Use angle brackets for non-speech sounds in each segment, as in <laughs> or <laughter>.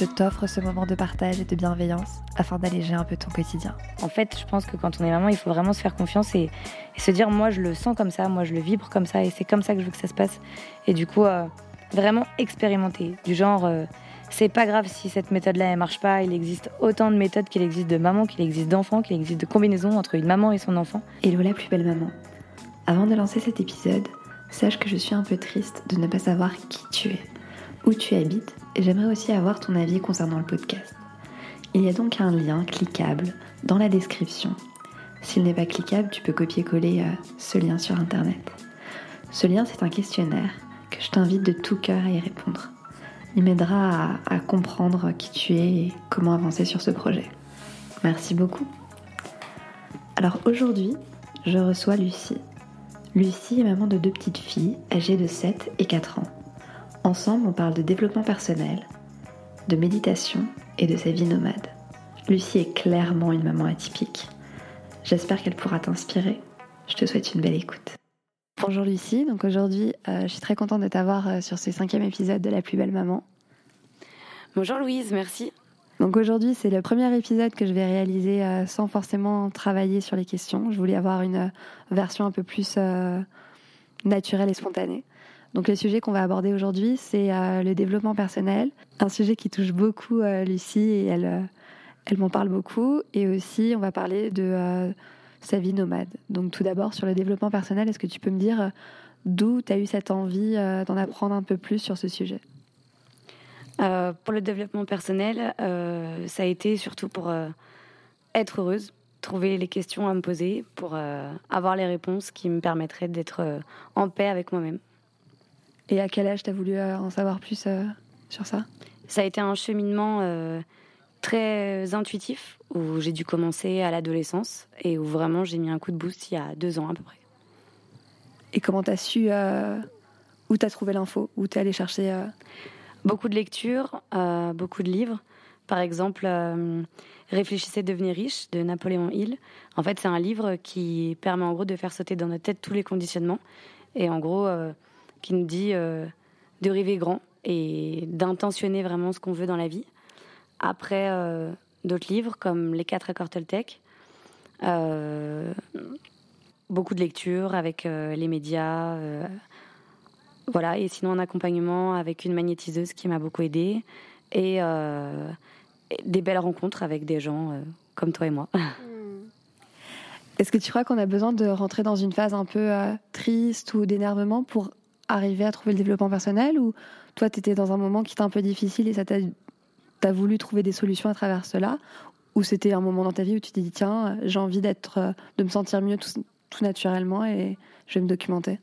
je t'offre ce moment de partage et de bienveillance afin d'alléger un peu ton quotidien. En fait, je pense que quand on est maman, il faut vraiment se faire confiance et, et se dire moi je le sens comme ça, moi je le vibre comme ça et c'est comme ça que je veux que ça se passe. Et du coup, euh, vraiment expérimenter. Du genre, euh, c'est pas grave si cette méthode-là elle marche pas, il existe autant de méthodes qu'il existe de mamans, qu'il existe d'enfants, qu'il existe de combinaisons entre une maman et son enfant. Hello la plus belle maman. Avant de lancer cet épisode, sache que je suis un peu triste de ne pas savoir qui tu es, où tu habites j'aimerais aussi avoir ton avis concernant le podcast. Il y a donc un lien cliquable dans la description. S'il n'est pas cliquable, tu peux copier-coller euh, ce lien sur Internet. Ce lien, c'est un questionnaire que je t'invite de tout cœur à y répondre. Il m'aidera à, à comprendre qui tu es et comment avancer sur ce projet. Merci beaucoup. Alors aujourd'hui, je reçois Lucie. Lucie est maman de deux petites filles âgées de 7 et 4 ans. Ensemble, on parle de développement personnel, de méditation et de sa vie nomade. Lucie est clairement une maman atypique. J'espère qu'elle pourra t'inspirer. Je te souhaite une belle écoute. Bonjour Lucie, donc aujourd'hui euh, je suis très contente de t'avoir euh, sur ce cinquième épisode de La plus belle maman. Bonjour Louise, merci. Donc aujourd'hui c'est le premier épisode que je vais réaliser euh, sans forcément travailler sur les questions. Je voulais avoir une version un peu plus euh, naturelle et spontanée. Donc le sujet qu'on va aborder aujourd'hui c'est euh, le développement personnel, un sujet qui touche beaucoup euh, Lucie et elle, euh, elle m'en parle beaucoup. Et aussi on va parler de sa vie nomade. Donc tout d'abord sur le développement personnel, est-ce que tu peux me dire d'où tu as eu cette envie d'en apprendre un peu plus sur ce sujet? Pour le développement personnel, ça a été surtout pour être heureuse, trouver les questions à me poser, pour avoir les réponses qui me permettraient d'être en paix avec moi-même. Et à quel âge tu as voulu euh, en savoir plus euh, sur ça? Ça a été un cheminement euh, très intuitif où j'ai dû commencer à l'adolescence et où vraiment j'ai mis un coup de boost il y a deux ans à peu près. Et comment tu as su euh, où tu as trouvé l'info, où tu es allé chercher euh, Beaucoup de lectures, euh, beaucoup de livres. Par exemple, Réfléchissez, devenez riche de Napoléon Hill. En fait, c'est un livre qui permet en gros de faire sauter dans notre tête tous les conditionnements et en gros qui nous dit euh, de rêver grand et d'intentionner vraiment ce qu'on veut dans la vie. Après, euh, d'autres livres comme Les quatre accords Toltec. Euh, beaucoup de lectures avec euh, les médias. voilà, et sinon un accompagnement avec une magnétiseuse qui m'a beaucoup aidée. Et, des belles rencontres avec des gens comme toi et moi. <laughs> Est-ce que tu crois qu'on a besoin de rentrer dans une phase un peu triste ou d'énervement pour arriver à trouver le développement personnel Ou toi, tu étais dans un moment qui était un peu difficile et ça t'a as voulu trouver des solutions à travers cela? Ou c'était un moment dans ta vie où tu t'es dit, tiens, j'ai envie d'être, euh, de me sentir mieux tout, tout naturellement et je vais me documenter?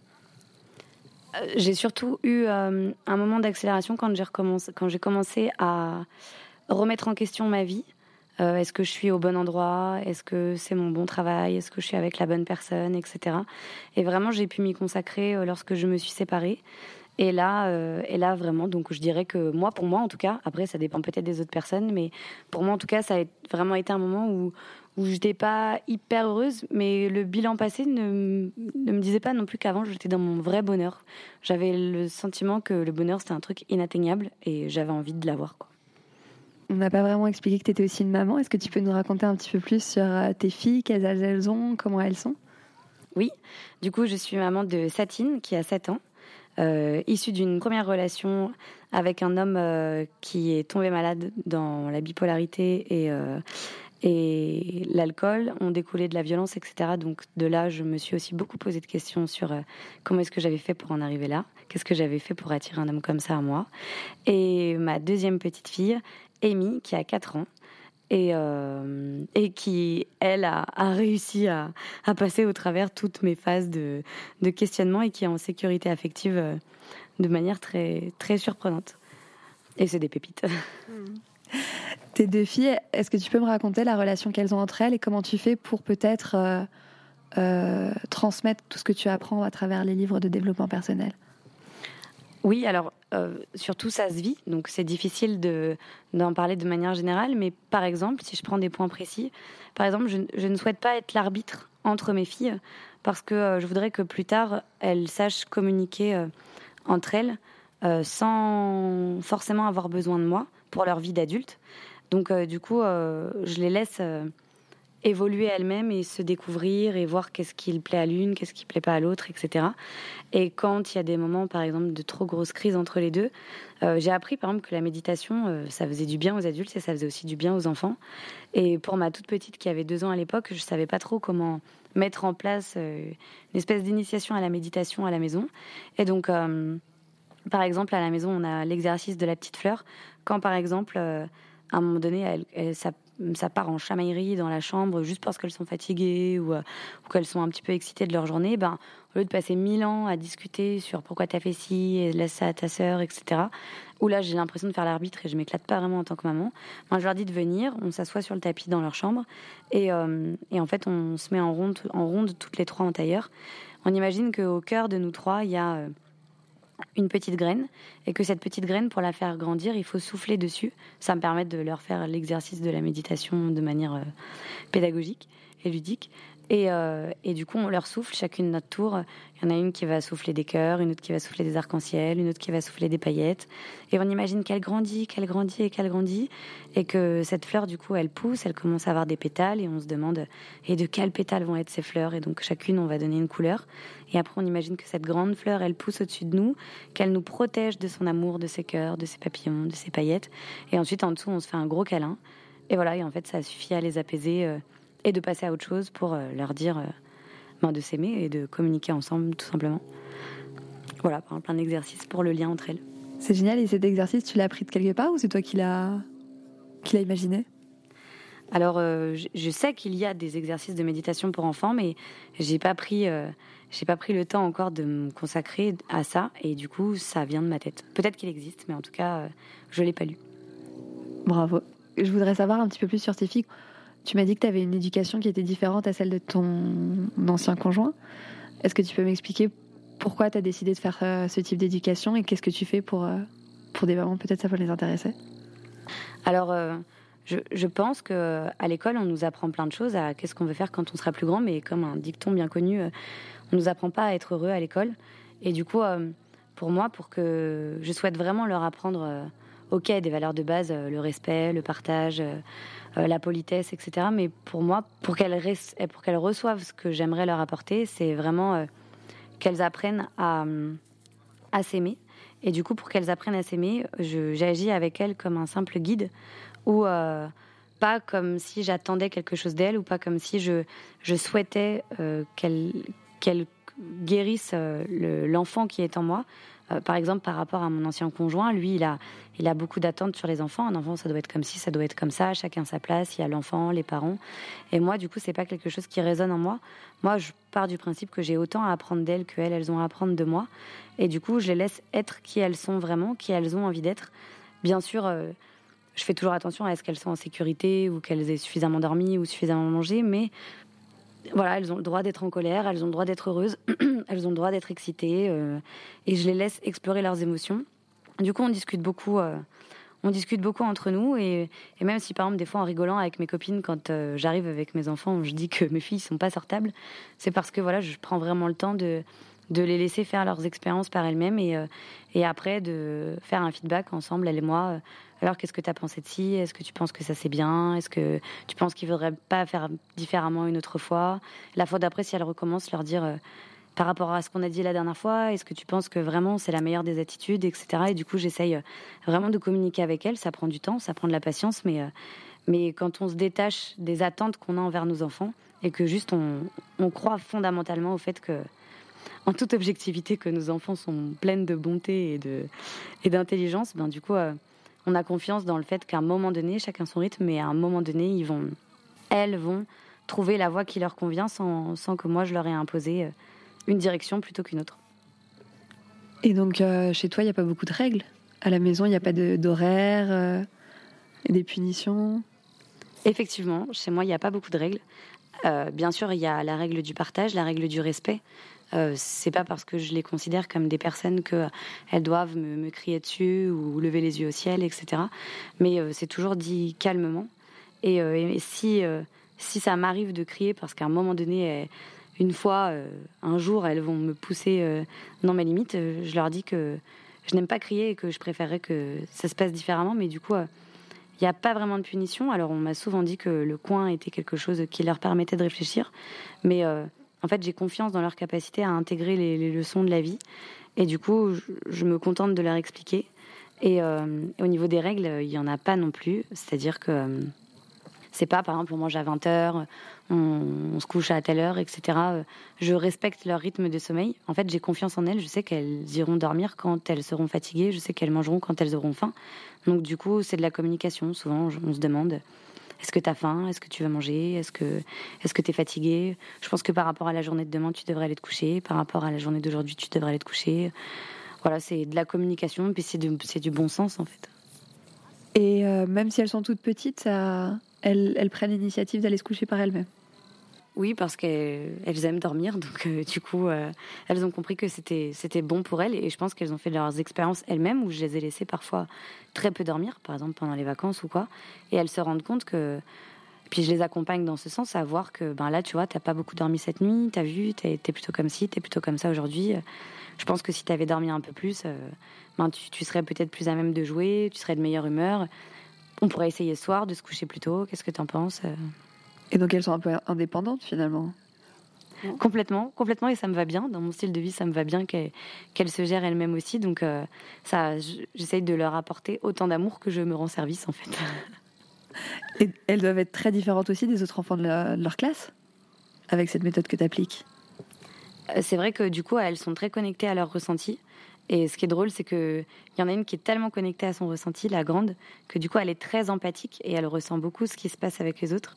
Euh, J'ai surtout eu euh, un moment d'accélération quand j'ai commencé à remettre en question ma vie. Euh, Est-ce que je suis au bon endroit? Est-ce que c'est mon bon travail? Est-ce que je suis avec la bonne personne? Etc. Et vraiment, j'ai pu m'y consacrer euh, lorsque je me suis séparée. Et là, euh, et là vraiment, donc je dirais que moi, pour moi en tout cas, après ça dépend peut-être des autres personnes, mais pour moi en tout cas, ça a vraiment été un moment où où j'étais pas hyper heureuse, mais le bilan passé ne, ne me disait pas non plus qu'avant j'étais dans mon vrai bonheur. J'avais le sentiment que le bonheur c'était un truc inatteignable et j'avais envie de l'avoir. On n'a pas vraiment expliqué que tu étais aussi une maman. Est-ce que tu peux nous raconter un petit peu plus sur euh, tes filles, quels âges elles ont, comment elles sont? Oui, du coup je suis maman de Satine qui a 7 ans, euh, issue d'une première relation avec un homme euh, qui est tombé malade dans la bipolarité et, et l'alcool. Ont découlé de la violence, etc. Donc de là, je me suis aussi beaucoup posé de questions sur comment est-ce que j'avais fait pour en arriver là, qu'est-ce que j'avais fait pour attirer un homme comme ça à moi? Et ma deuxième petite fille, Amy, qui a 4 ans, et, euh, et qui, elle, a, a réussi à, à passer au travers toutes mes phases de, de questionnement et qui est en sécurité affective euh, de manière très, très surprenante. Et c'est des pépites. <laughs> Tes deux filles, est-ce que tu peux me raconter la relation qu'elles ont entre elles et comment tu fais pour peut-être euh, euh, transmettre tout ce que tu apprends à travers les livres de développement personnel? Oui, alors euh, surtout ça se vit, donc c'est difficile de, d'en parler de manière générale, mais par exemple, si je prends des points précis, par exemple, je, ne souhaite pas être l'arbitre entre mes filles parce que euh, je voudrais que plus tard, elles sachent communiquer euh, entre elles sans forcément avoir besoin de moi pour leur vie d'adulte. Donc du coup, je les laisse évoluer elles-mêmes et se découvrir et voir qu'est-ce qui plaît à l'une, qu'est-ce qui plaît pas à l'autre, etc. Et quand il y a des moments, par exemple, de trop grosses crises entre les deux, euh, j'ai appris, par exemple, que la méditation, euh, ça faisait du bien aux adultes et ça faisait aussi du bien aux enfants. Et pour ma toute petite qui avait deux ans à l'époque, je savais pas trop comment mettre en place euh, une espèce d'initiation à la méditation à la maison. Et donc, par exemple, à la maison, on a l'exercice de la petite fleur. Quand, par exemple, à un moment donné, elle, elle- ça part en chamaillerie dans la chambre juste parce qu'elles sont fatiguées ou, euh, ou qu'elles sont un petit peu excitées de leur journée, ben, au lieu de passer mille ans à discuter sur pourquoi t'as fait ci, et laisse ça à ta sœur, etc., où là j'ai l'impression de faire l'arbitre et je m'éclate pas vraiment en tant que maman, moi je leur dis de venir, on s'assoit sur le tapis dans leur chambre et, euh, et en fait on se met en ronde, en ronde toutes les trois en tailleur. On imagine qu'au cœur de nous trois, il y a euh, une petite graine et que cette petite graine, pour la faire grandir, il faut souffler dessus. Ça me permet de leur faire l'exercice de la méditation de manière euh, pédagogique et ludique. Et, euh, et du coup, on leur souffle chacune notre tour. Il y en a une qui va souffler des cœurs, une autre qui va souffler des arcs-en-ciel, une autre qui va souffler des paillettes. Et on imagine qu'elle grandit, qu'elle grandit et qu'elle grandit. Et que cette fleur, du coup, elle pousse, elle commence à avoir des pétales. Et on se demande, et de quels pétales vont être ces fleurs? Et donc, chacune, on va donner une couleur. Et après, on imagine que cette grande fleur, elle pousse au-dessus de nous, qu'elle nous protège de son amour, de ses cœurs, de ses papillons, de ses paillettes. Et ensuite, en dessous, on se fait un gros câlin. Et voilà, et en fait, ça suffit à les apaiser euh, et de passer à autre chose pour euh, leur dire euh, ben, de s'aimer et de communiquer ensemble, tout simplement. Voilà, par plein d'exercices pour le lien entre elles. C'est génial. Et cet exercice, tu l'as appris de quelque part ou c'est toi qui l'as imaginé? Alors, euh, je, je sais qu'il y a des exercices de méditation pour enfants, mais j'ai pas pris, euh, j'ai pas pris le temps encore de me consacrer à ça, et du coup, ça vient de ma tête. Peut-être qu'il existe, mais en tout cas, euh, je l'ai pas lu. Bravo. Je voudrais savoir un petit peu plus sur tes filles. Tu m'as dit que tu avais une éducation qui était différente à celle de ton ancien conjoint. Est-ce que tu peux m'expliquer pourquoi tu as décidé de faire euh, ce type d'éducation et qu'est-ce que tu fais pour, euh, pour des mamans Peut-être ça peut les intéresser? Alors, euh, je, je pense que à l'école, on nous apprend plein de choses à qu'est-ce qu'on veut faire quand on sera plus grand, mais comme un dicton bien connu, on nous apprend pas à être heureux à l'école. Et du coup, pour moi, pour que je souhaite vraiment leur apprendre, ok, des valeurs de base, le respect, le partage, la politesse, etc. Mais pour moi, pour qu'elles pour reçoivent ce que j'aimerais leur apporter, c'est vraiment euh, qu'elles apprennent à, à s'aimer. Et du coup, pour qu'elles apprennent à s'aimer, j'agis avec elles comme un simple guide, ou euh, pas comme si j'attendais quelque chose d'elles, ou pas comme si je, je souhaitais euh, qu'elles guérissent euh, le- l'enfant qui est en moi. Euh, par exemple, par rapport à mon ancien conjoint, lui, il a, il a beaucoup d'attentes sur les enfants. Un enfant, ça doit être comme ci, ça doit être comme ça, chacun sa place, il y a l'enfant, les parents. Et moi, du coup, c'est pas quelque chose qui résonne en moi. Moi, je pars du principe que j'ai autant à apprendre d'elles qu'elles, elles ont à apprendre de moi. Et du coup, je les laisse être qui elles sont vraiment, qui elles ont envie d'être. Bien sûr, euh, je fais toujours attention à ce qu'elles sont en sécurité ou qu'elles aient suffisamment dormi ou suffisamment mangé, mais voilà, elles ont le droit d'être en colère, elles ont le droit d'être heureuses, <clears throat> elles ont le droit d'être excitées, euh, et je les laisse explorer leurs émotions. Du coup, on discute beaucoup, euh, on discute beaucoup entre nous, et, même si par exemple des fois en rigolant avec mes copines, quand euh, j'arrive avec mes enfants, je dis que mes filles sont pas sortables, c'est parce que voilà, je prends vraiment le temps de de les laisser faire leurs expériences par elles-mêmes et, euh, et après de faire un feedback ensemble, elle et moi. Euh, Alors, qu'est-ce que tu as pensé de ci Est-ce que tu penses que ça c'est bien Est-ce que tu penses qu'il faudrait pas faire différemment une autre fois? La fois d'après, si elle recommence, leur dire euh, par rapport à ce qu'on a dit la dernière fois, est-ce que tu penses que vraiment c'est la meilleure des attitudes, etc. Et du coup, j'essaye vraiment de communiquer avec elle. Ça prend du temps, ça prend de la patience, mais, mais quand on se détache des attentes qu'on a envers nos enfants et que juste on, on croit fondamentalement au fait que en toute objectivité que nos enfants sont pleines de bonté et de et d'intelligence, ben du coup, euh, on a confiance dans le fait qu'à un moment donné, chacun son rythme, mais à un moment donné, ils vont, elles vont trouver la voie qui leur convient sans, sans que moi je leur ai imposé euh, une direction plutôt qu'une autre. Et donc, euh, chez toi, il n'y a pas beaucoup de règles À la maison, il n'y a pas d'horaire euh, Et des punitions? Effectivement, chez moi, il n'y a pas beaucoup de règles. Euh, bien sûr, il y a la règle du partage, la règle du respect. Euh, c'est pas parce que je les considère comme des personnes qu'elles doivent me, crier dessus ou lever les yeux au ciel, etc. Mais euh, c'est toujours dit calmement. Et, euh, si, si ça m'arrive de crier parce qu'à un moment donné, une fois, un jour, elles vont me pousser dans mes limites, je leur dis que je n'aime pas crier et que je préférerais que ça se passe différemment. Mais du coup, il n'y a pas vraiment de punition. Alors, on m'a souvent dit que le coin était quelque chose qui leur permettait de réfléchir. Mais en fait, j'ai confiance dans leur capacité à intégrer les, leçons de la vie. Et du coup, je, me contente de leur expliquer. Et euh, au niveau des règles, il n'y en a pas non plus. C'est-à-dire que euh, c'est pas, par exemple, on mange à 20h, on, se couche à telle heure, etc. Je respecte leur rythme de sommeil. En fait, j'ai confiance en elles. Je sais qu'elles iront dormir quand elles seront fatiguées. Je sais qu'elles mangeront quand elles auront faim. Donc, du coup, c'est de la communication. Souvent, on se demande est-ce que tu as faim? Est-ce que tu vas manger? Est-ce que est-ce que tu es fatigué? Je pense que par rapport à la journée de demain, tu devrais aller te coucher. Par rapport à la journée d'aujourd'hui, tu devrais aller te coucher. Voilà, c'est de la communication, puis c'est du, du bon sens en fait. Et euh, même si elles sont toutes petites, elles, elles prennent l'initiative d'aller se coucher par elles-mêmes. Oui, parce qu'elles aiment dormir, donc euh, du coup, euh, elles ont compris que c'était bon pour elles, et je pense qu'elles ont fait leurs expériences elles-mêmes, où je les ai laissées parfois très peu dormir, par exemple pendant les vacances ou quoi, et elles se rendent compte que, puis je les accompagne dans ce sens, à voir que ben là, tu vois, t'as pas beaucoup dormi cette nuit, t'as vu, t'es es plutôt comme ci, t'es plutôt comme ça aujourd'hui. Je pense que si t'avais dormi un peu plus, euh, ben tu, tu serais peut-être plus à même de jouer, tu serais de meilleure humeur. On pourrait essayer ce soir de se coucher plus tôt. Qu'est-ce que t'en penses et donc elles sont un peu indépendantes finalement Complètement, complètement, et ça me va bien. Dans mon style de vie, ça me va bien qu'elles se gèrent elles-mêmes aussi. Donc, euh, ça, j'essaye de leur apporter autant d'amour que je me rends service, en fait. <laughs> Et elles doivent être très différentes aussi des autres enfants de, leur classe, avec cette méthode que tu appliques. Euh, c'est vrai que du coup, elles sont très connectées à leur ressenti. Et ce qui est drôle, c'est qu'il y en a une qui est tellement connectée à son ressenti, la grande, que du coup, elle est très empathique et elle ressent beaucoup ce qui se passe avec les autres.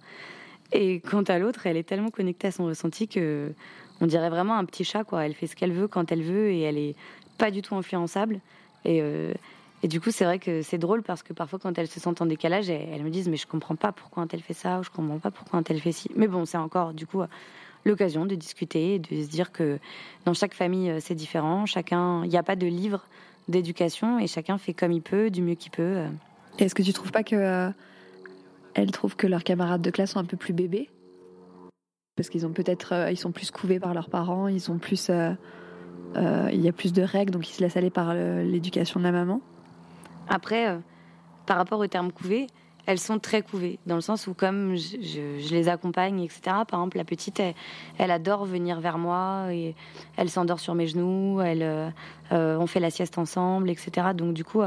Et quant à l'autre, elle est tellement connectée à son ressenti que on dirait vraiment un petit chat. Elle fait ce qu'elle veut quand elle veut et elle est pas du tout influençable. Et, euh, et du coup, c'est vrai que c'est drôle parce que parfois, quand elles se sentent en décalage, elles, me disent Mais je comprends pas pourquoi elle fait ça ou je comprends pas pourquoi elle fait ci. Mais bon, c'est encore, du coup, l'occasion de discuter et de se dire que dans chaque famille, c'est différent. Chacun, il n'y a pas de livre d'éducation et chacun fait comme il peut, du mieux qu'il peut. Est-ce que tu trouves pas que euh, elles trouvent que leurs camarades de classe sont un peu plus bébés parce qu'ils ont peut-être euh, ils sont plus couvés par leurs parents, ils sont plus euh, euh, il y a plus de règles donc ils se laissent aller par l'éducation de la maman. Après par rapport au terme couvé, elles sont très couvées dans le sens où comme je, les accompagne etc. Par exemple la petite elle, adore venir vers moi et elle s'endort sur mes genoux, elle on fait la sieste ensemble etc. Donc du coup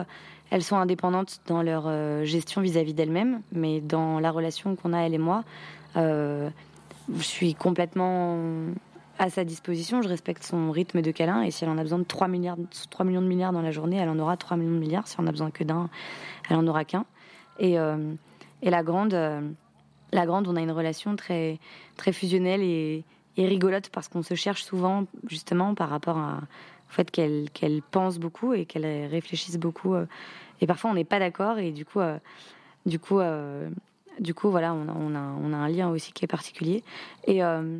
elles sont indépendantes dans leur euh, gestion vis-à-vis d'elles-mêmes, mais dans la relation qu'on a, elle et moi, euh, je suis complètement à sa disposition. Je respecte son rythme de câlin. Et si elle en a besoin de 3, milliards, 3 millions de milliards dans la journée, elle en aura 3 millions de milliards. Si on a besoin que d'un, elle en aura qu'un. Et, euh, la grande, la grande, on a une relation très, très fusionnelle et, et rigolote parce qu'on se cherche souvent justement par rapport à, au fait qu'elle qu'elle pense beaucoup et qu'elle réfléchisse beaucoup et parfois, on n'est pas d'accord et du coup, euh, du coup, euh, du coup, voilà, on a, un lien aussi qui est particulier. Et, euh,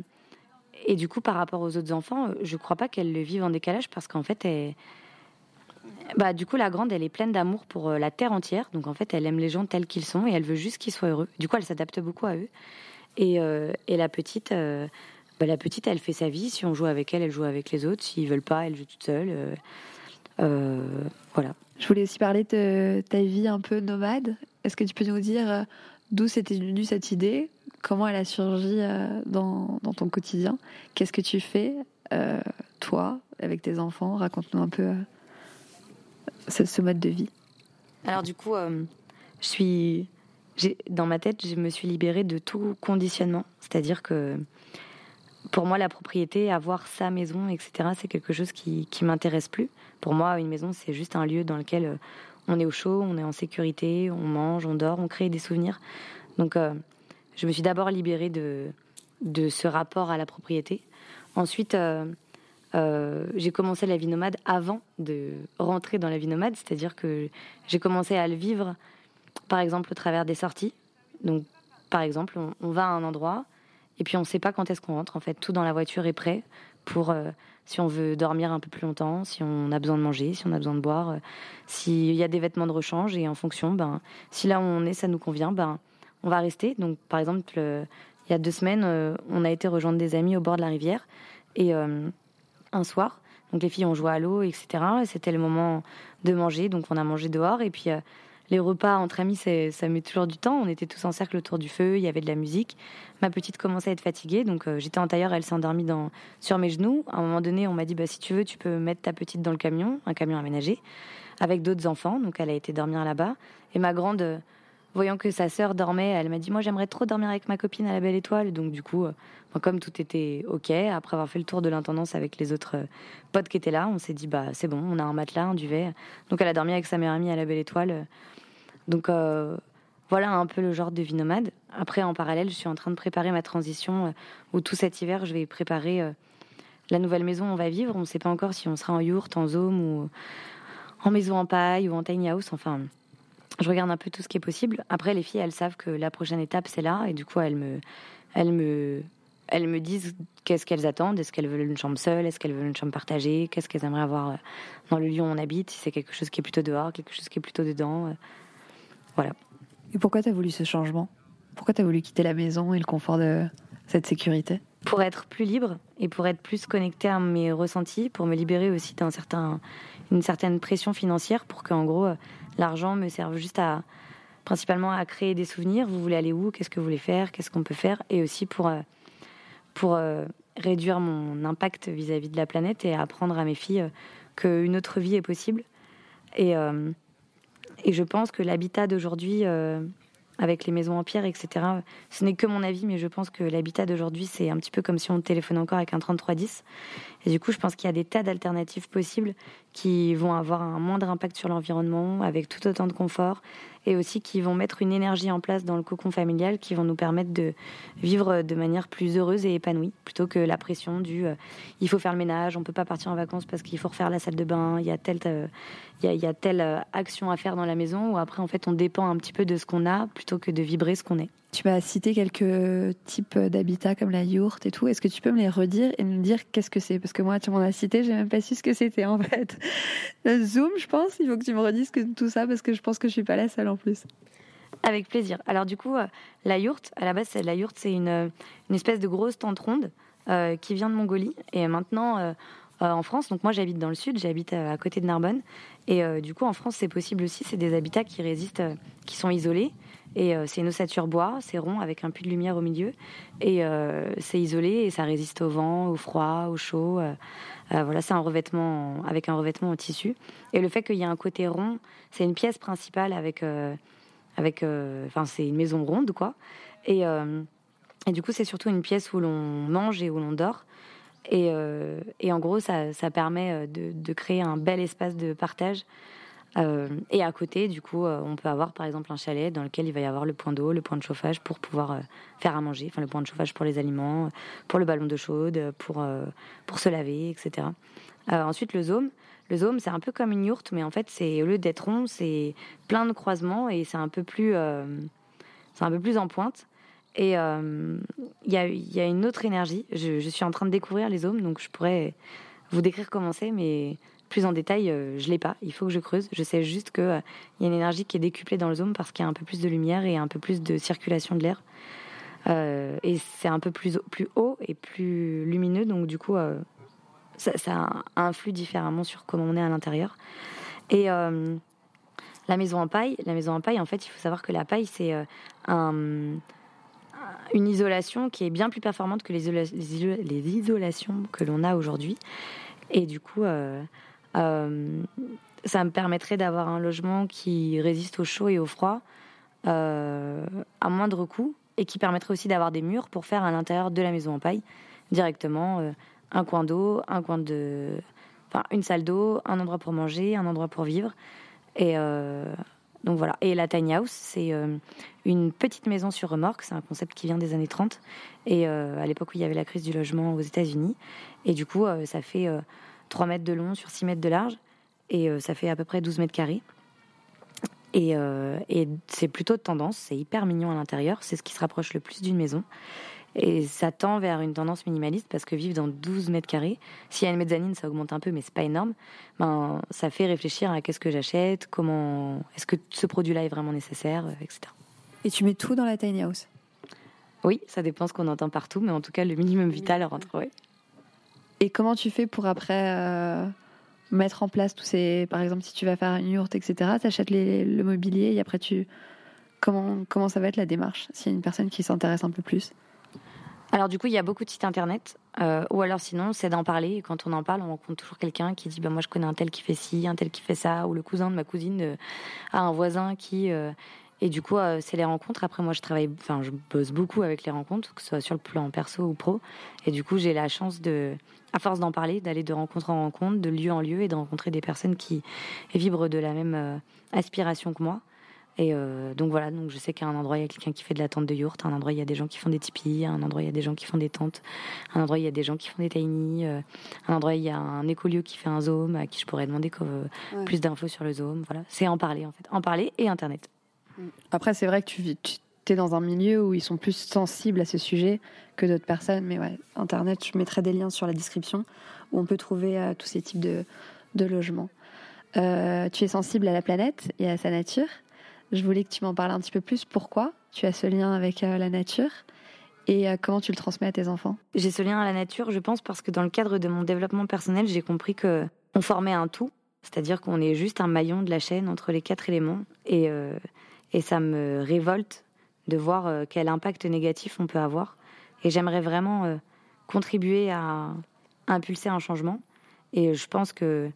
du coup, par rapport aux autres enfants, je ne crois pas qu'elle le vive en décalage parce qu'en fait, elle, bah, du coup, la grande, elle est pleine d'amour pour la terre entière. Donc, en fait, elle aime les gens tels qu'ils sont et elle veut juste qu'ils soient heureux. Du coup, elle s'adapte beaucoup à eux. Et la petite, bah, la petite, elle fait sa vie. Si on joue avec elle, elle joue avec les autres. S'ils veulent pas, elle joue toute seule. voilà. Je voulais aussi parler de ta vie un peu nomade. Est-ce que tu peux nous dire euh, d'où c'était venu cette idée? Comment elle a surgi euh, dans, dans ton quotidien? Qu'est-ce que tu fais, euh, toi, avec tes enfants? Raconte-nous un peu ce, ce, mode de vie. Alors du coup, je suis... Dans ma tête, je me suis libérée de tout conditionnement. C'est-à-dire que pour moi, la propriété, avoir sa maison, etc., c'est quelque chose qui, qui m'intéresse plus. Pour moi, une maison, c'est juste un lieu dans lequel euh, on est au chaud, on est en sécurité, on mange, on dort, on crée des souvenirs. Donc, euh, je me suis d'abord libérée de, de ce rapport à la propriété. Ensuite, euh, j'ai commencé la vie nomade avant de rentrer dans la vie nomade, c'est-à-dire que j'ai commencé à le vivre par exemple au travers des sorties. Donc, par exemple, on, va à un endroit et puis on ne sait pas quand est-ce qu'on rentre. En fait, tout dans la voiture est prêt pour euh, si on veut dormir un peu plus longtemps, si on a besoin de manger, si on a besoin de boire, euh, s'il y a des vêtements de rechange et en fonction, ben, si là où on est, ça nous convient, ben, on va rester. Donc, par exemple, il y a deux semaines, on a été rejoindre des amis au bord de la rivière et un soir, donc les filles ont joué à l'eau, etc. Et c'était le moment de manger, donc on a mangé dehors. Et puis les repas entre amis, ça met toujours du temps. On était tous en cercle autour du feu, il y avait de la musique. Ma petite commençait à être fatiguée, donc euh, j'étais en tailleur, elle s'est endormie sur mes genoux. À un moment donné, on m'a dit bah, si tu veux, tu peux mettre ta petite dans le camion, un camion aménagé, avec d'autres enfants. Donc elle a été dormir là-bas. Et ma grande, euh, voyant que sa sœur dormait, elle m'a dit moi j'aimerais trop dormir avec ma copine à la Belle Étoile. Donc du coup, euh, comme tout était ok, après avoir fait le tour de l'intendance avec les autres potes qui étaient là, on s'est dit bah c'est bon, on a un matelas, un duvet. Donc elle a dormi avec sa meilleure amie à la Belle Étoile. Donc euh, voilà un peu le genre de vie nomade. Après, en parallèle, je suis en train de préparer ma transition euh, où tout cet hiver, je vais préparer euh, la nouvelle maison où on va vivre. On ne sait pas encore si on sera en yourte, en zone ou en maison en paille ou en tiny house. Enfin, je regarde un peu tout ce qui est possible. Après, les filles, elles savent que la prochaine étape, c'est là. Et du coup, elles me, elles me, elles me disent qu'est-ce qu'elles attendent. Est-ce qu'elles veulent une chambre seule? Est-ce qu'elles veulent une chambre partagée? Qu'est-ce qu'elles aimeraient avoir dans le lieu où on habite? Si c'est quelque chose qui est plutôt dehors, quelque chose qui est plutôt dedans. Voilà. Et pourquoi tu as voulu ce changement? Pourquoi tu as voulu quitter la maison et le confort de cette sécurité? Pour être plus libre et pour être plus connecté à mes ressentis, pour me libérer aussi d'une certain, certaine pression financière, pour qu'en gros, euh, l'argent me serve juste à principalement à créer des souvenirs. Vous voulez aller où? Qu'est-ce que vous voulez faire? Qu'est-ce qu'on peut faire? Et aussi pour, euh, pour euh, réduire mon impact vis-à-vis de la planète et apprendre à mes filles qu'une autre vie est possible. Et, et je pense que l'habitat d'aujourd'hui, euh, avec les maisons en pierre, etc., ce n'est que mon avis, mais je pense que l'habitat d'aujourd'hui, c'est un petit peu comme si on téléphonait encore avec un 3310. Et du coup, je pense qu'il y a des tas d'alternatives possibles qui vont avoir un moindre impact sur l'environnement, avec tout autant de confort, et aussi qui vont mettre une énergie en place dans le cocon familial qui vont nous permettre de vivre de manière plus heureuse et épanouie, plutôt que la pression du euh, il faut faire le ménage, on peut pas partir en vacances parce qu'il faut refaire la salle de bain, il y a telle, euh, il, y a, telle euh, action à faire dans la maison, ou après en fait on dépend un petit peu de ce qu'on a plutôt que de vibrer ce qu'on est. Tu m'as cité quelques types d'habitats comme la yourte et tout. Est-ce que tu peux me les redire et me dire qu'est-ce que c'est? Parce que moi, tu m'en as cité, j'ai même pas su ce que c'était en fait. Le <laughs> Zoom, je pense, il faut que tu me redises tout ça parce que je pense que je suis pas la seule en plus. Avec plaisir. Alors du coup, euh, la yourte, à la base, la yourte, c'est une, euh, une, espèce de grosse tente ronde euh, qui vient de Mongolie et maintenant en France. Donc moi, j'habite dans le sud, j'habite à côté de Narbonne et du coup, en France, c'est possible aussi. C'est des habitats qui résistent, qui sont isolés et euh, c'est une ossature bois, c'est rond avec un puits de lumière au milieu. Et euh, c'est isolé et ça résiste au vent, au froid, au chaud. Euh, voilà, c'est un revêtement avec un revêtement en tissu. Et le fait qu'il y ait un côté rond, c'est une pièce principale avec, avec, enfin c'est une maison ronde quoi. Et, et du coup c'est surtout une pièce où l'on mange et où l'on dort. Et, et, en gros ça, permet de, de, créer un bel espace de partage euh, et à côté, du coup, euh, on peut avoir par exemple un chalet dans lequel il va y avoir le point d'eau, le point de chauffage pour pouvoir euh, faire à manger, enfin le point de chauffage pour les aliments, pour le ballon d'eau chaude, pour, se laver, etc. ensuite, le zome. Le zome, c'est un peu comme une yourte, mais en fait, c'est au lieu d'être rond, c'est plein de croisements et c'est un peu c'est un peu plus en pointe. Et il y, a, y, a, une autre énergie. Je, suis en train de découvrir les zones, donc je pourrais vous décrire comment c'est, mais plus en détail, euh, je l'ai pas. Il faut que je creuse. Je sais juste qu'il euh, y a une énergie qui est décuplée dans le zone parce qu'il y a un peu plus de lumière et un peu plus de circulation de l'air. Euh, et c'est un peu plus, plus haut et plus lumineux, donc du coup, ça, ça, influe différemment sur comment on est à l'intérieur. Et la maison en paille, la maison en paille, en fait, il faut savoir que la paille, c'est un, une isolation qui est bien plus performante que les, les isolations que l'on a aujourd'hui. Et du coup, euh, ça me permettrait d'avoir un logement qui résiste au chaud et au froid euh, à moindre coût et qui permettrait aussi d'avoir des murs pour faire à l'intérieur de la maison en paille directement euh, un coin d'eau, un coin de, enfin une salle d'eau, un endroit pour manger, un endroit pour vivre et donc voilà. Et la tiny house, c'est une petite maison sur remorque. C'est un concept qui vient des années 30 et à l'époque où il y avait la crise du logement aux États-Unis. Et du coup, ça fait 3 mètres de long sur 6 mètres de large. Et euh, ça fait à peu près 12 mètres carrés. Et, euh, et c'est plutôt de tendance, c'est hyper mignon à l'intérieur, c'est ce qui se rapproche le plus d'une maison. Et ça tend vers une tendance minimaliste parce que vivre dans 12 mètres carrés, s'il y a une mezzanine, ça augmente un peu, mais c'est pas énorme. Ben, ça fait réfléchir à qu'est-ce que j'achète, comment, est-ce que ce produit-là est vraiment nécessaire, etc. Et tu mets tout dans la tiny house? Oui, ça dépend ce qu'on entend partout, mais en tout cas, le minimum vital rentre, ouais. Et comment tu fais pour après euh, mettre en place tous ces. Par exemple, si tu vas faire une yourte, etc., tu achètes le mobilier et après tu. Comment, comment ça va être la démarche s'il y a une personne qui s'intéresse un peu plus? Alors du coup, il y a beaucoup de sites internet, euh, ou alors sinon, c'est d'en parler. Et quand on en parle, on rencontre toujours quelqu'un qui dit, bah, moi je connais un tel qui fait ci, un tel qui fait ça, ou le cousin de ma cousine euh, a un voisin qui... Euh, et du coup, c'est les rencontres. Après, moi, je travaille, enfin, je bosse beaucoup avec les rencontres, que ce soit sur le plan perso ou pro. Et du coup, j'ai la chance de, à force d'en parler, d'aller de rencontre en rencontre, de lieu en lieu, et de rencontrer des personnes qui vibrent de la même aspiration que moi. Et euh, donc voilà, donc je sais qu'à un endroit il y a quelqu'un qui fait de la tente de yourte, à un endroit il y a des gens qui font des tipis, à un endroit il y a des gens qui font des tentes, à un endroit il y a des gens qui font des tiny, euh, à un endroit il y a un écolieu qui fait un zoom à qui je pourrais demander plus d'infos sur le zoom. Voilà, c'est en parler en fait, en parler et internet. Mm. Après c'est vrai que tu, tu es dans un milieu où ils sont plus sensibles à ce sujet que d'autres personnes, mais ouais, internet, je mettrai des liens sur la description où on peut trouver euh, tous ces types de, de logements. tu es sensible à la planète et à sa nature. Je voulais que tu m'en parles un petit peu plus. Pourquoi tu as ce lien avec euh, la nature et euh, comment tu le transmets à tes enfants? J'ai ce lien à la nature, je pense, parce que dans le cadre de mon développement personnel, j'ai compris que on formait un tout, c'est-à-dire qu'on est juste un maillon de la chaîne entre les quatre éléments, et, euh, et ça me révolte de voir quel impact négatif on peut avoir. Et j'aimerais vraiment contribuer à impulser un changement. Et je pense que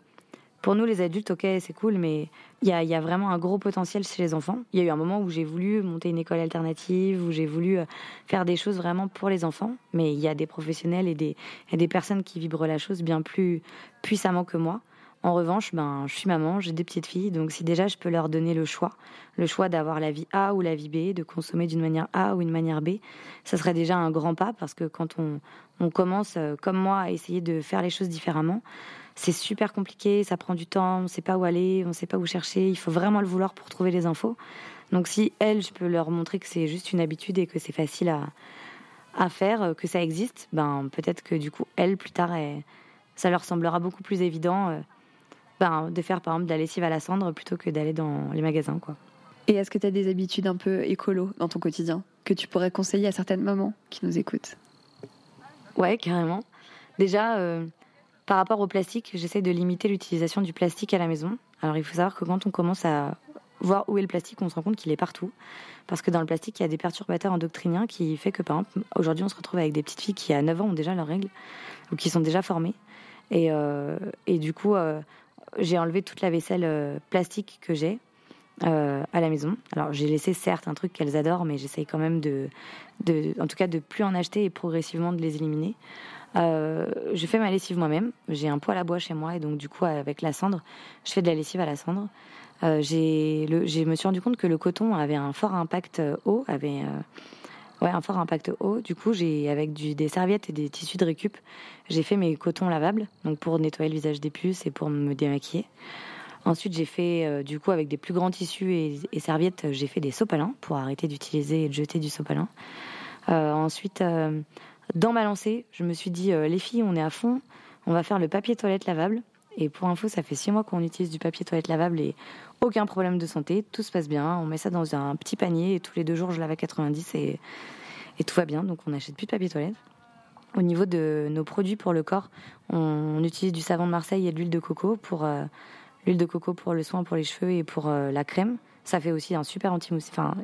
pour nous, les adultes, ok, c'est cool, mais il y a, vraiment un gros potentiel chez les enfants. Il y a eu un moment où j'ai voulu monter une école alternative, où j'ai voulu euh, faire des choses vraiment pour les enfants, mais il y a des professionnels et des, des personnes qui vibrent la chose bien plus puissamment que moi. En revanche, ben, je suis maman, j'ai deux petites filles, donc si déjà je peux leur donner le choix, le choix d'avoir la vie A ou la vie B, de consommer d'une manière A ou une manière B, ça serait déjà un grand pas parce que quand on, on commence, euh, comme moi, à essayer de faire les choses différemment, c'est super compliqué, ça prend du temps, on ne sait pas où aller, on ne sait pas où chercher, il faut vraiment le vouloir pour trouver les infos. Donc si elles, je peux leur montrer que c'est juste une habitude et que c'est facile à, à faire, que ça existe, ben peut-être que du coup, elles, plus tard, ça leur semblera beaucoup plus évident euh, ben, de faire par exemple de la lessive à la cendre plutôt que d'aller dans les magasins. quoi. Et est-ce que tu as des habitudes un peu écolo dans ton quotidien que tu pourrais conseiller à certaines mamans qui nous écoutent? Ouais, carrément. Déjà, euh, par rapport au plastique, j'essaie de limiter l'utilisation du plastique à la maison. Alors il faut savoir que quand on commence à voir où est le plastique, on se rend compte qu'il est partout. Parce que dans le plastique, il y a des perturbateurs endocriniens qui fait que, par exemple, aujourd'hui, on se retrouve avec des petites filles qui, à 9 ans, ont déjà leurs règles ou qui sont déjà formées. Et, euh, du coup, euh, j'ai enlevé toute la vaisselle euh, plastique que j'ai à la maison. Alors, j'ai laissé certes un truc qu'elles adorent, mais j'essaye quand même de, de, en tout cas, de plus en acheter et progressivement de les éliminer. Euh, je fais ma lessive moi-même. J'ai un poêle à bois chez moi et donc du coup avec la cendre, je fais de la lessive à la cendre. Euh, j'ai je me suis rendu compte que le coton avait un fort impact eau, avait euh, ouais un fort impact eau. Du coup j'ai avec des serviettes et des tissus de récup, j'ai fait mes cotons lavables donc pour nettoyer le visage des puces et pour me démaquiller. Ensuite, j'ai fait, euh, du coup, avec des plus grands tissus et, et serviettes, j'ai fait des sopalins pour arrêter d'utiliser et de jeter du sopalin. Euh, ensuite, euh, dans ma lancée, je me suis dit, euh, les filles, on est à fond, on va faire le papier toilette lavable. Et pour info, ça fait six mois qu'on utilise du papier toilette lavable et aucun problème de santé, tout se passe bien. On met ça dans un petit panier et tous les deux jours, je lave à 90 et, et tout va bien. Donc on n'achète plus de papier toilette. Au niveau de nos produits pour le corps, on, utilise du savon de Marseille et de l'huile de coco pour euh, l'huile de coco pour le soin pour les cheveux et pour euh, la crème. Ça fait aussi un super anti enfin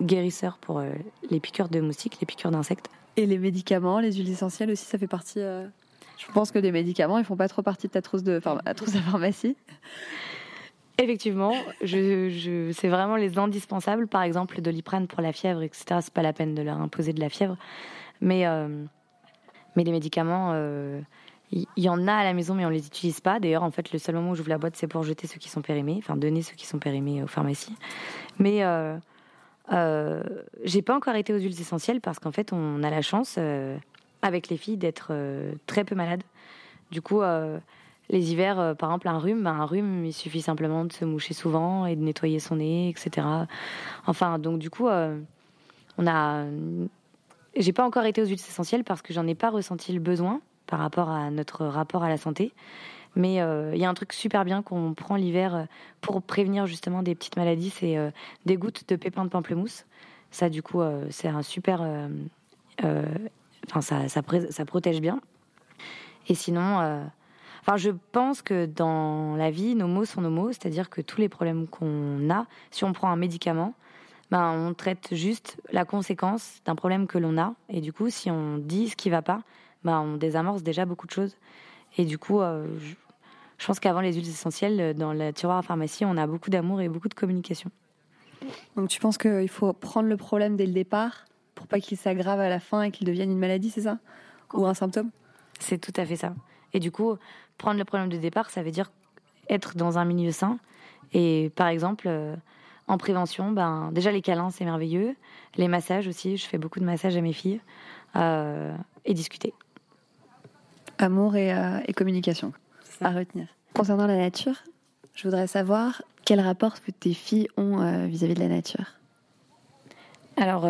guérisseur pour les piqûres de moustiques, les piqûres d'insectes. Et les médicaments, les huiles essentielles aussi, ça fait partie. Euh, je pense que des médicaments, ils font pas trop partie de ta trousse de, trousse de pharmacie. Effectivement, c'est vraiment les indispensables. Par exemple, doliprane pour la fièvre, etc. C'est pas la peine de leur imposer de la fièvre, mais euh, mais les médicaments, il euh, y, en a à la maison, mais on les utilise pas. D'ailleurs, en fait, le seul moment où j'ouvre la boîte, c'est pour jeter ceux qui sont périmés, enfin donner ceux qui sont périmés aux pharmacies. Mais j'ai pas encore été aux huiles essentielles parce qu'en fait, on a la chance euh, avec les filles d'être euh, très peu malades. Du coup, les hivers, euh, par exemple, un rhume, ben, un rhume, il suffit simplement de se moucher souvent et de nettoyer son nez, etc. Enfin, donc du coup, euh, on a. J'ai pas encore été aux huiles essentielles parce que j'en ai pas ressenti le besoin par rapport à notre rapport à la santé. Mais il y a un truc super bien qu'on prend l'hiver pour prévenir justement des petites maladies, c'est des gouttes de pépins de pamplemousse. Ça, du coup, c'est un super. Enfin, ça, ça, ça, protège bien. Et sinon, Enfin, je pense que dans la vie, nos mots sont nos mots, c'est-à-dire que tous les problèmes qu'on a, si on prend un médicament, ben, on traite juste la conséquence d'un problème que l'on a. Et du coup, si on dit ce qui va pas, ben, on désamorce déjà beaucoup de choses. Et du coup, euh, je, pense qu'avant les huiles essentielles, dans la tiroir à pharmacie, on a beaucoup d'amour et beaucoup de communication. Donc tu penses qu'il faut prendre le problème dès le départ pour pas qu'il s'aggrave à la fin et qu'il devienne une maladie, c'est ça? Ou un symptôme? C'est tout à fait ça. Et du coup, prendre le problème de départ, ça veut dire être dans un milieu sain. Et par exemple, euh, en prévention, ben, déjà les câlins, c'est merveilleux. Les massages aussi, je fais beaucoup de massages à mes filles. Euh, et discuter. Amour et, euh, communication à retenir. Concernant la nature, je voudrais savoir quel rapport que tes filles ont vis-à-vis -vis de la nature. Alors,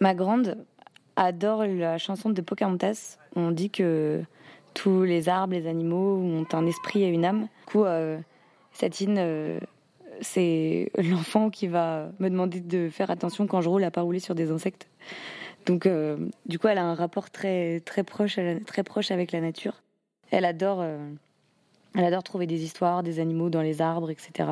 ma grande adore la chanson de Pocahontas. On dit que tous les arbres, les animaux ont un esprit et une âme. Du coup, euh, Satine, euh, c'est <laughs> l'enfant qui va me demander de faire attention quand je roule à pas rouler sur des insectes. Donc, euh, du coup, elle a un rapport très très proche, très proche avec la nature. Elle adore, elle adore trouver des histoires, des animaux dans les arbres, etc.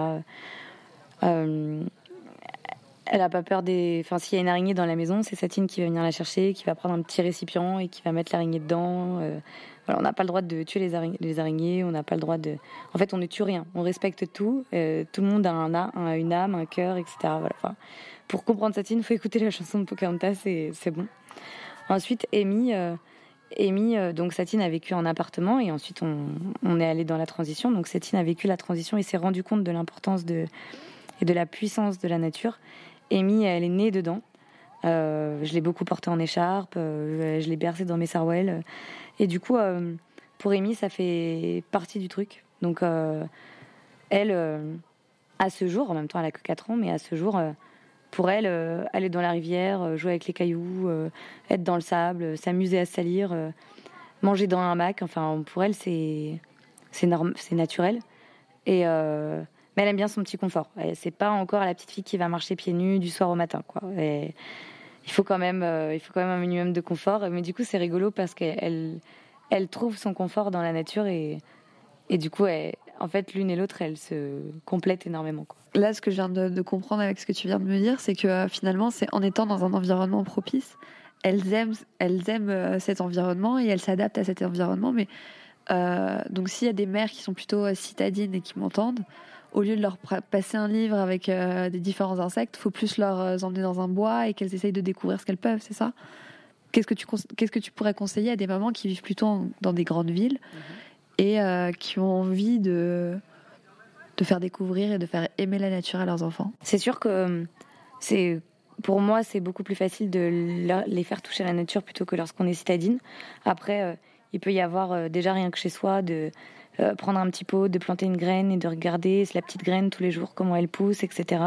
Elle a pas peur des. Enfin, s'il y a une araignée dans la maison, c'est Satine qui va venir la chercher, qui va prendre un petit récipient et qui va mettre l'araignée dedans. Euh, on n'a pas le droit de tuer les, araignées, on n'a pas le droit de. En fait, on ne tue rien, on respecte tout. Euh, tout le monde a un, a une âme, un cœur, etc. Voilà. Pour comprendre Satine, il faut écouter la chanson de Pocahontas, c'est bon. Ensuite, Amy. Euh, Amy, donc Satine a vécu en appartement et ensuite on, est allé dans la transition. Donc Satine a vécu la transition et s'est rendu compte de l'importance et de la puissance de la nature. Amy, elle est née dedans. Euh, je l'ai beaucoup portée en écharpe, euh, je l'ai bercée dans mes sarouels. Et du coup, euh, pour Amy, ça fait partie du truc. Donc, elle, à ce jour, en même temps, elle a que 4 ans, mais à ce jour, pour elle, aller dans la rivière, jouer avec les cailloux, être dans le sable, s'amuser à salir, manger dans un hamac, enfin, pour elle, c'est c'est naturel. Et mais elle aime bien son petit confort. C'est pas encore la petite fille qui va marcher pieds nus du soir au matin, quoi. Il faut quand même, euh, il faut quand même un minimum de confort. Mais du coup, c'est rigolo parce qu'elle, elle trouve son confort dans la nature et, et du coup, en fait, l'une et l'autre, elles se complètent énormément. Là, ce que je viens de, comprendre avec ce que tu viens de me dire, c'est que euh, finalement, c'est en étant dans un environnement propice, elles aiment, elles aiment euh, cet environnement et elles s'adaptent à cet environnement. Mais donc, s'il y a des mères qui sont plutôt citadines et qui m'entendent, au lieu de leur passer un livre avec euh, des différents insectes, faut plus leur euh, emmener dans un bois et qu'elles essayent de découvrir ce qu'elles peuvent, c'est ça? Qu'est-ce que tu qu'est-ce que tu pourrais conseiller à des mamans qui vivent plutôt dans des grandes villes mhm. et euh, qui ont envie de de faire découvrir et de faire aimer la nature à leurs enfants? C'est sûr que c'est pour moi, c'est beaucoup plus facile de les faire toucher à la nature plutôt que lorsqu'on est citadine. Après, il peut y avoir déjà rien que chez soi de euh, prendre un petit pot, de planter une graine et de regarder la petite graine tous les jours, comment elle pousse, etc.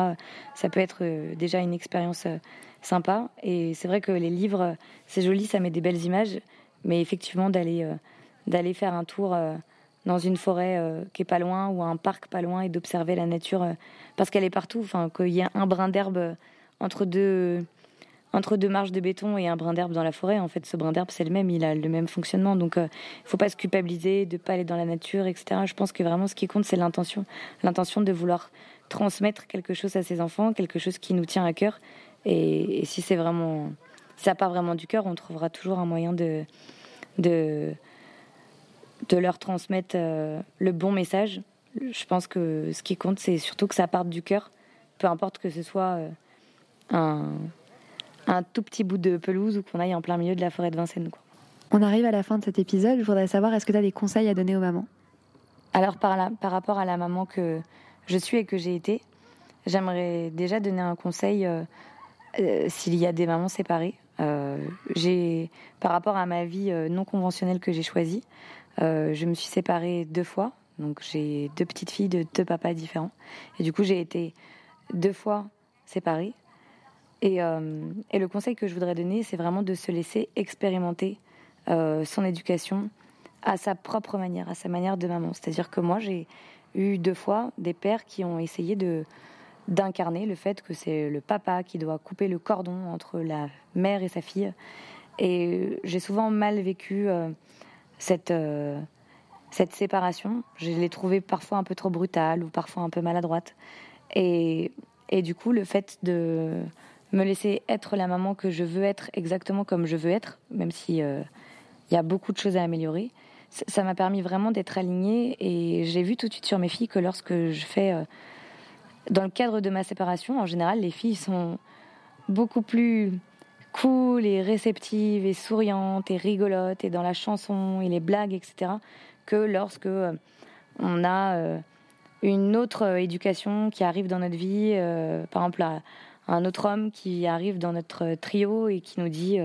Ça peut être euh, déjà une expérience euh, sympa. Et c'est vrai que les livres, c'est joli, ça met des belles images, mais effectivement d'aller faire un tour dans une forêt qui est pas loin ou un parc pas loin et d'observer la nature parce qu'elle est partout. Qu'il y a un brin d'herbe entre deux entre deux marches de béton et un brin d'herbe dans la forêt, en fait, ce brin d'herbe, c'est le même, il a le même fonctionnement. Donc, il euh, ne faut pas se culpabiliser de pas aller dans la nature, etc. Je pense que vraiment, ce qui compte, c'est l'intention. L'intention de vouloir transmettre quelque chose à ses enfants, quelque chose qui nous tient à cœur. Et, si c'est vraiment, ça part vraiment du cœur, on trouvera toujours un moyen de, de, de leur transmettre euh, le bon message. Je pense que ce qui compte, c'est surtout que ça parte du cœur, peu importe que ce soit euh, un un tout petit bout de pelouse ou qu'on aille en plein milieu de la forêt de Vincennes. Quoi. On arrive à la fin de cet épisode. Je voudrais savoir, est-ce que tu as des conseils à donner aux mamans? Alors, par, par rapport à la maman que je suis et que j'ai été, j'aimerais déjà donner un conseil euh, euh, s'il y a des mamans séparées. Euh, j'ai, par rapport à ma vie non conventionnelle que j'ai choisie, je me suis séparée deux fois. Donc j'ai deux petites filles de deux papas différents. Et du coup, j'ai été deux fois séparée. Et, et, le conseil que je voudrais donner, c'est vraiment de se laisser expérimenter son éducation à sa propre manière, à sa manière de maman. C'est-à-dire que moi, j'ai eu deux fois des pères qui ont essayé de d'incarner le fait que c'est le papa qui doit couper le cordon entre la mère et sa fille. Et j'ai souvent mal vécu euh, cette, euh, cette séparation. Je l'ai trouvée parfois un peu trop brutale ou parfois un peu maladroite. Et, et du coup, le fait de me laisser être la maman que je veux être exactement comme je veux être, même si euh, il y a beaucoup de choses à améliorer, ça m'a permis vraiment d'être alignée. Et j'ai vu tout de suite sur mes filles que lorsque je fais dans le cadre de ma séparation, en général, les filles sont beaucoup plus cool et réceptives et souriantes et rigolotes et dans la chanson et les blagues, etc., que lorsque euh, on a euh, une autre euh, éducation qui arrive dans notre vie, par exemple un autre homme qui arrive dans notre trio et qui nous dit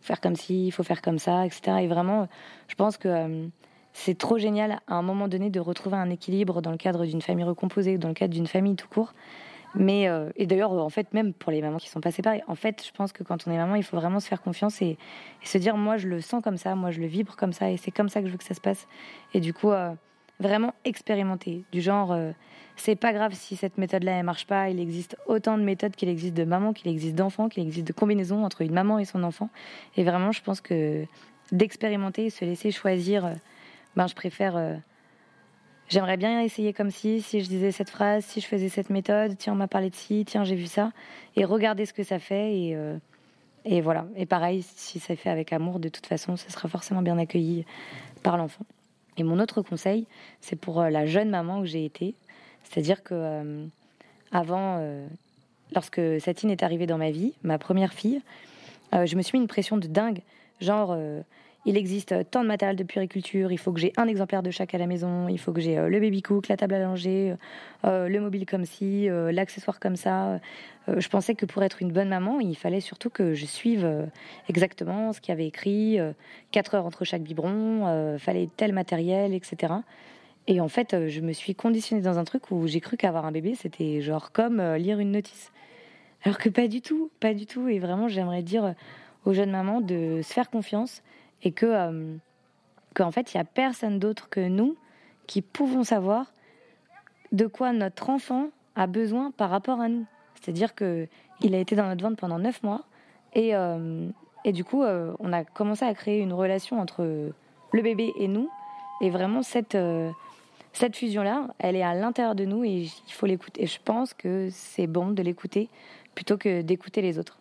faire comme ci, il faut faire comme ça, etc. Et vraiment, je pense que c'est trop génial à un moment donné de retrouver un équilibre dans le cadre d'une famille recomposée, dans le cadre d'une famille tout court. Mais euh, et d'ailleurs, en fait, même pour les mamans qui sont pas séparées, en fait, je pense que quand on est maman, il faut vraiment se faire confiance et, se dire, moi, je le sens comme ça, moi, je le vibre comme ça, et c'est comme ça que je veux que ça se passe. Et du coup, euh, vraiment expérimenter, du genre, euh, c'est pas grave si cette méthode-là elle marche pas. Il existe autant de méthodes qu'il existe de mamans, qu'il existe d'enfants, qu'il existe de combinaisons entre une maman et son enfant. Et vraiment, je pense que d'expérimenter, se laisser choisir ben, je préfère. Euh, j'aimerais bien essayer comme si, si je disais cette phrase, si je faisais cette méthode, tiens, on m'a parlé de ci, tiens, j'ai vu ça, et regarder ce que ça fait. Et, euh, voilà. Et pareil, si ça fait avec amour, de toute façon, ça sera forcément bien accueilli par l'enfant. Et mon autre conseil, c'est pour euh, la jeune maman que j'ai été. C'est-à-dire que avant, lorsque Satine est arrivée dans ma vie, ma première fille, je me suis mis une pression de dingue. Genre, il existe tant de matériel de puriculture, il faut que j'ai un exemplaire de chaque à la maison, il faut que j'ai euh, le baby cook, la table à langer, euh, le mobile comme ci, euh, l'accessoire comme ça. je pensais que pour être une bonne maman, il fallait surtout que je suive exactement ce qu'il y avait écrit, 4 heures entre chaque biberon, fallait tel matériel, etc. Et en fait, je me suis conditionnée dans un truc où j'ai cru qu'avoir un bébé, c'était genre comme lire une notice. Alors que pas du tout, pas du tout. Et vraiment, j'aimerais dire aux jeunes mamans de se faire confiance et que euh, qu'en fait il n'y a personne d'autre que nous qui pouvons savoir de quoi notre enfant a besoin par rapport à nous. C'est-à-dire que il a été dans notre ventre pendant neuf mois et, euh, et du coup euh, on a commencé à créer une relation entre le bébé et nous et vraiment cette cette fusion là elle est à l'intérieur de nous et il faut l'écouter et je pense que c'est bon de l'écouter plutôt que d'écouter les autres.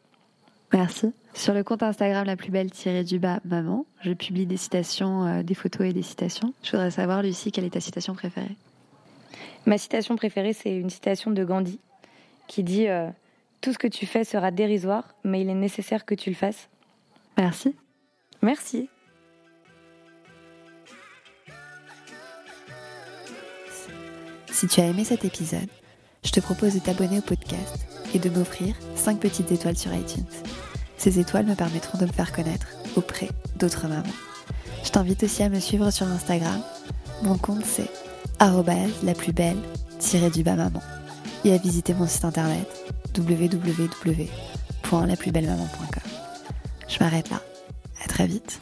Merci. Sur le compte Instagram La Plus Belle tirée du bas Maman, je publie des citations, euh, des photos et des citations. Je voudrais savoir, Lucie, quelle est ta citation préférée? Ma citation préférée, c'est une citation de Gandhi qui dit euh, Tout ce que tu fais sera dérisoire, mais il est nécessaire que tu le fasses. Merci. Merci. Si tu as aimé cet épisode, je te propose de t'abonner au podcast et de m'offrir 5 petites étoiles sur iTunes. Ces étoiles me permettront de me faire connaître auprès d'autres mamans. Je t'invite aussi à me suivre sur Instagram. Mon compte c'est la plus belle du bas maman et à visiter mon site internet www.laplusbellemaman.com. Je m'arrête là. À très vite.